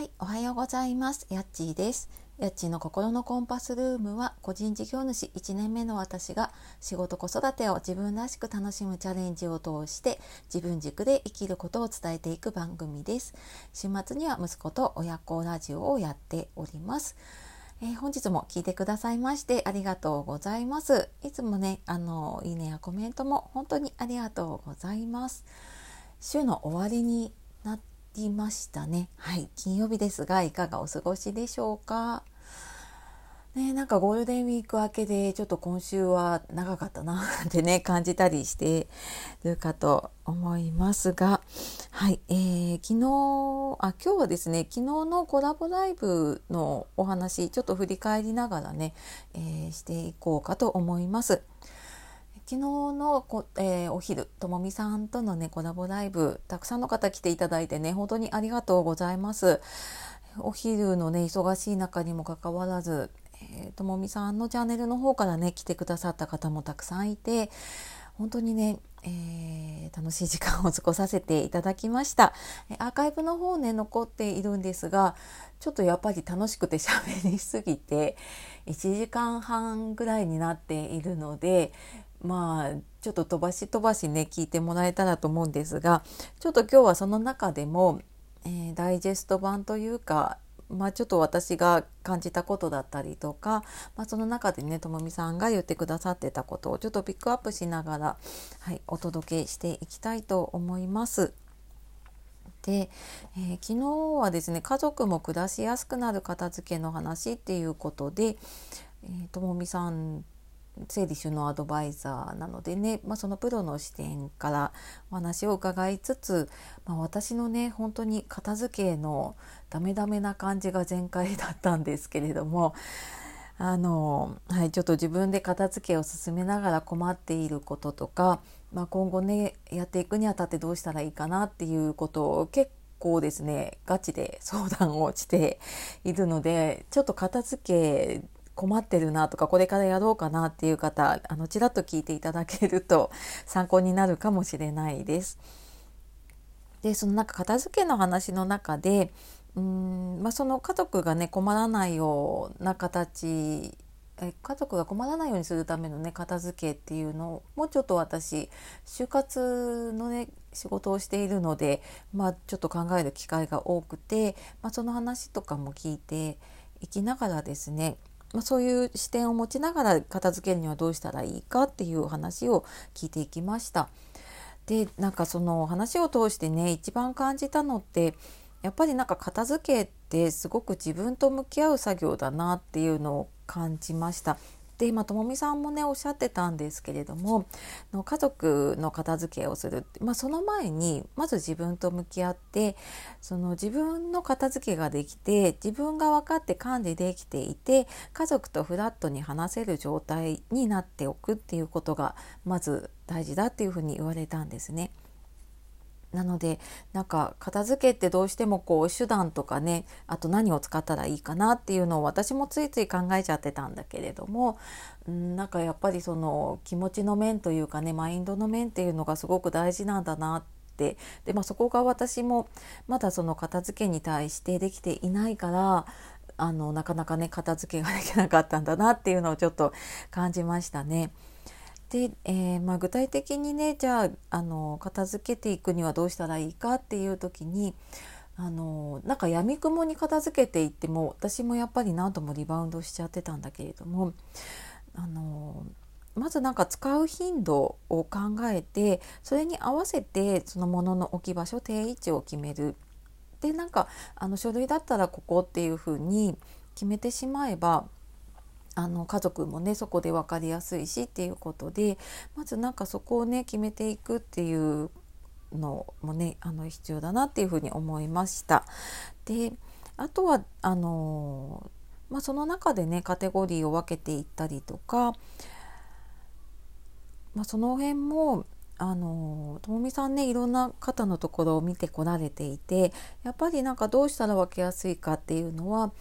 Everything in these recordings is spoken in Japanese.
はい、おはようございます。やっちーです。やっちーの心のコンパスルームは個人事業主1年目の私が仕事子育てを自分らしく楽しむチャレンジを通して自分軸で生きることを伝えていく番組です。週末には息子と親子ラジオをやっております。えー、本日も聞いてくださいましてありがとうございます。いつもね、あの、いいねやコメントも本当にありがとうございます。週の終わりにりましたね。はい、金曜日ですがいかがお過ごしでしょうか？ね、なんかゴールデンウィーク明けでちょっと今週は長かったな ってね感じたりしてるかと思いますがはい、えー、昨日あ今日はですね昨日のコラボライブのお話ちょっと振り返りながらね、えー、していこうかと思います。昨日のこ、えー、お昼ともみさんとのねコラボライブたくさんの方来ていただいてね本当にありがとうございます。お昼のね忙しい中にもかかわらず、え、ともみさんのチャンネルの方からね来てくださった方もたくさんいて本当にね、えー、楽しい時間を過ごさせていただきました。アーカイブの方ね残っているんですがちょっとやっぱり楽しくて喋りすぎて1時間半ぐらいになっているのでまあちょっと飛ばし飛ばしね聞いてもらえたらと思うんですがちょっと今日はその中でも、えー、ダイジェスト版というかまあ、ちょっと私が感じたことだったりとか、まあ、その中でねともみさんが言ってくださってたことをちょっとピックアップしながら、はい、お届けしていきたいと思います。で、えー、昨日はですね家族も暮らしやすくなる片付けの話っていうことで、えー、ともみさん整理収納アドバイザーなのでね、まあ、そのプロの視点からお話を伺いつつ、まあ、私のね本当に片付けのダメダメな感じが全開だったんですけれどもあの、はい、ちょっと自分で片付けを進めながら困っていることとか、まあ、今後ねやっていくにあたってどうしたらいいかなっていうことを結構ですねガチで相談をしているのでちょっと片付け困ってるなとかこれからやろうかなっていう方あのちらっと聞いていただけると 参考になるかもしれないです。でそのなんか片付けの話の中でうん、まあ、その家族がね困らないような形え家族が困らないようにするためのね片付けっていうのをもうちょっと私就活のね仕事をしているので、まあ、ちょっと考える機会が多くて、まあ、その話とかも聞いていきながらですねまあ、そういう視点を持ちながら片付けるにはどうしたらいいかっていう話を聞いていきました。でなんかその話を通してね一番感じたのってやっぱりなんか片付けってすごく自分と向き合う作業だなっていうのを感じました。で今ともみさんもねおっしゃってたんですけれどもの家族の片付けをする、まあ、その前にまず自分と向き合ってその自分の片付けができて自分が分かって管理できていて家族とフラットに話せる状態になっておくっていうことがまず大事だっていうふうに言われたんですね。なのでなんか片付けってどうしてもこう手段とかねあと何を使ったらいいかなっていうのを私もついつい考えちゃってたんだけれどもんなんかやっぱりその気持ちの面というかねマインドの面っていうのがすごく大事なんだなってで、まあ、そこが私もまだその片付けに対してできていないからあのなかなかね片付けができなかったんだなっていうのをちょっと感じましたね。で、えー、まあ、具体的にねじゃああの片付けていくにはどうしたらいいかっていう時にあのなんかやみくもに片付けていっても私もやっぱり何度もリバウンドしちゃってたんだけれどもあのまずなんか使う頻度を考えてそれに合わせてそのものの置き場所定位置を決める。でなんかあの書類だったらここっていうふうに決めてしまえばあの家族もねそこで分かりやすいしっていうことでまずなんかそこをね決めていくっていうのもねあの必要だなっていうふうに思いました。であとはあのまあ、その中でねカテゴリーを分けていったりとか、まあ、その辺もあのともみさんねいろんな方のところを見てこられていてやっぱりなんかどうしたら分けやすいかっていうのは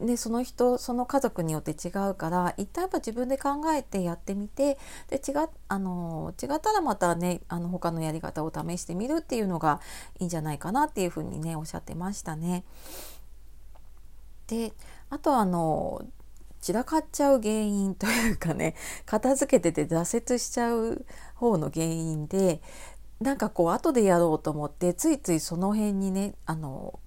でその人その家族によって違うから一旦やっぱ自分で考えてやってみてで違あの違ったらまたねあの他のやり方を試してみるっていうのがいいんじゃないかなっていうふうにねおっしゃってましたね。であとあの散らかっちゃう原因というかね 片付けてて挫折しちゃう方の原因でなんかこう後でやろうと思ってついついその辺にねあの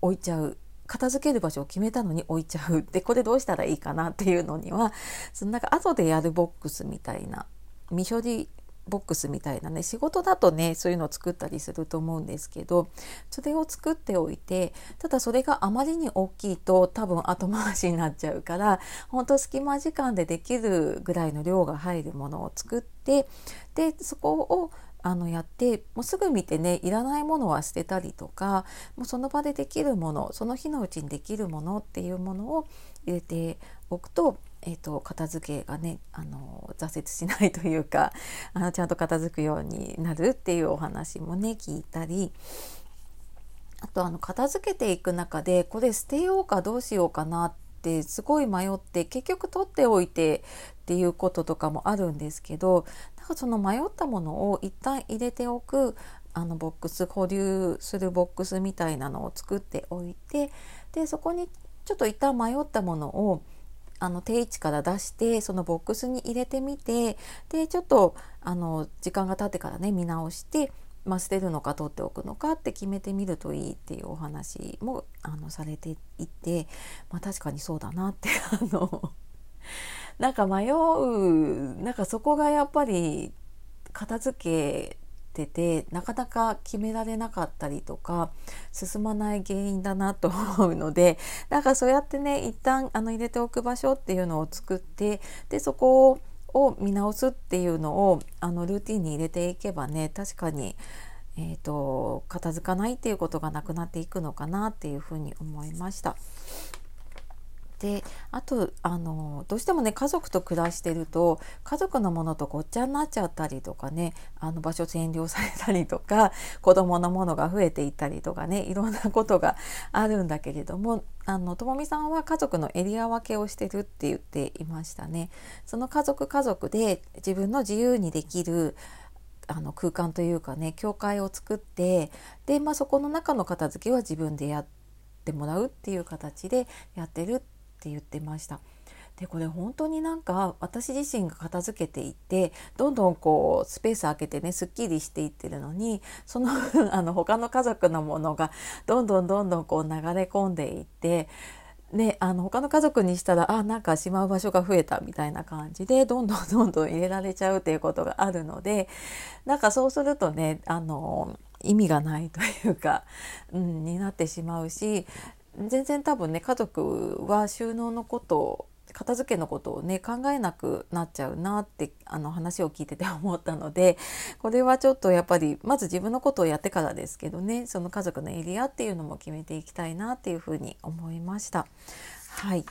置いちゃう片付ける場所を決めたのに置いちゃう。でこれどうしたらいいかなっていうのにはそのなんか後でやるボックスみたいな未処理ボックスみたいなね仕事だとねそういうのを作ったりすると思うんですけどそれを作っておいてただそれがあまりに大きいと多分後回しになっちゃうから本当隙間時間でできるぐらいの量が入るものを作ってでそこをあのやってもうすぐ見てねいらないものは捨てたりとかもうその場でできるものその日のうちにできるものっていうものを入れておくと,、えーと、片付けがねあの挫折しないというか あのちゃんと片付くようになるっていうお話もね聞いたり。あとあの片付けていく中でこれ捨てようかどうしようかなってすごい迷って結局取っておいてっていうこととかもあるんですけどなんかその迷ったものを一旦入れておくあのボックス保留するボックスみたいなのを作っておいてでそこにちょっと一旦迷ったものをあの定位置から出してそのボックスに入れてみてでちょっとあの時間が経ってからね見直してまあ、捨てるのか取っておくのかって決めてみるといいっていうお話もあのされていて、まあ、確かにそうだなって あのなんか迷うなんかそこがやっぱり片付けててなかなか決められなかったりとか進まない原因だなと思うのでなんかそうやってね一旦あの入れておく場所っていうのを作ってでそこをを見直すっていうのをあのルーティンに入れていけばね確かに、えーと片付かないっていうことがなくなっていくのかなっていうふうに思いました。であとあのどうしてもね家族と暮らしてると家族のものとごっちゃになっちゃったりとかねあの場所占領されたりとか 子供のものが増えていったりとかねいろんなことがあるんだけれどもあのともみさんは家族のエリア分けをしてるって言っていましたね。その家族家族で自分の自由にできるあの空間というかね教会を作ってで、まあ、そこの中の片付けは自分でやってもらうっていう形でやってるって言ってました。でこれ本当になんか私自身が片付けていってどんどんこうスペース空けてねすっきりしていってるのにその あの他の家族のものがどんどんどんどんこう流れ込んでいってね、あの他の家族にしたらあなんかしまう場所が増えたみたいな感じでどんどん どんどん入れられちゃうっていうことがあるのでなんかそうするとねあの意味がないというか、うん、になってしまうし全然多分ね家族は収納のこと片付けのことをね考えなくなっちゃうなってあの話を聞いてて思ったので これはちょっとやっぱりまず自分のことをやってからですけどねその家族のエリアっていうのも決めていきたいなっていうふうに思いました。はい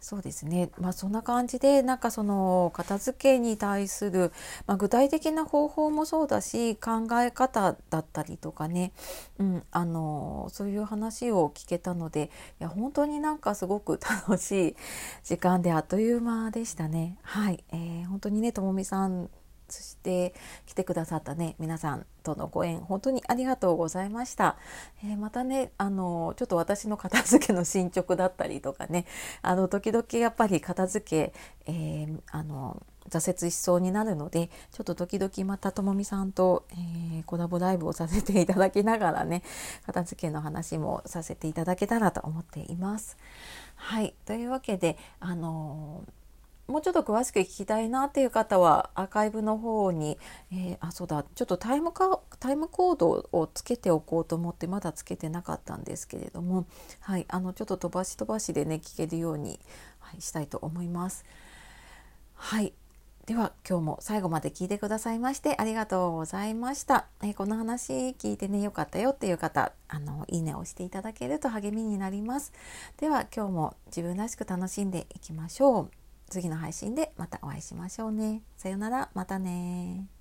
そうですね、まあ、そんな感じでなんかその片付けに対する、まあ、具体的な方法もそうだし考え方だったりとかね、うん、あのそういう話を聞けたのでいや本当になんかすごく 楽しい時間であっという間でしたね。はい、えー、本当にねともみさんそして来てくださったね皆さんとのご縁本当にありがとうございました、えー、またねあのちょっと私の片付けの進捗だったりとかねあの時々やっぱり片付け、えー、あの挫折しそうになるのでちょっと時々またともみさんと、えー、コラボライブをさせていただきながらね片付けの話もさせていただけたらと思っています。はいというわけであのーもうちょっと詳しく聞きたいなっていう方はアーカイブの方に、えー、あそうだちょっとタイムかタイムコードをつけておこうと思ってまだつけてなかったんですけれども、はい、あのちょっと飛ばし飛ばしでね聞けるように、はい、したいと思います。はいでは今日も最後まで聞いてくださいましてありがとうございました。えー、この話聞いてねよかったよっていう方あのいいねを押していただけると励みになります。では今日も自分らしく楽しんでいきましょう。次の配信でまたお会いしましょうね。さよなら、またね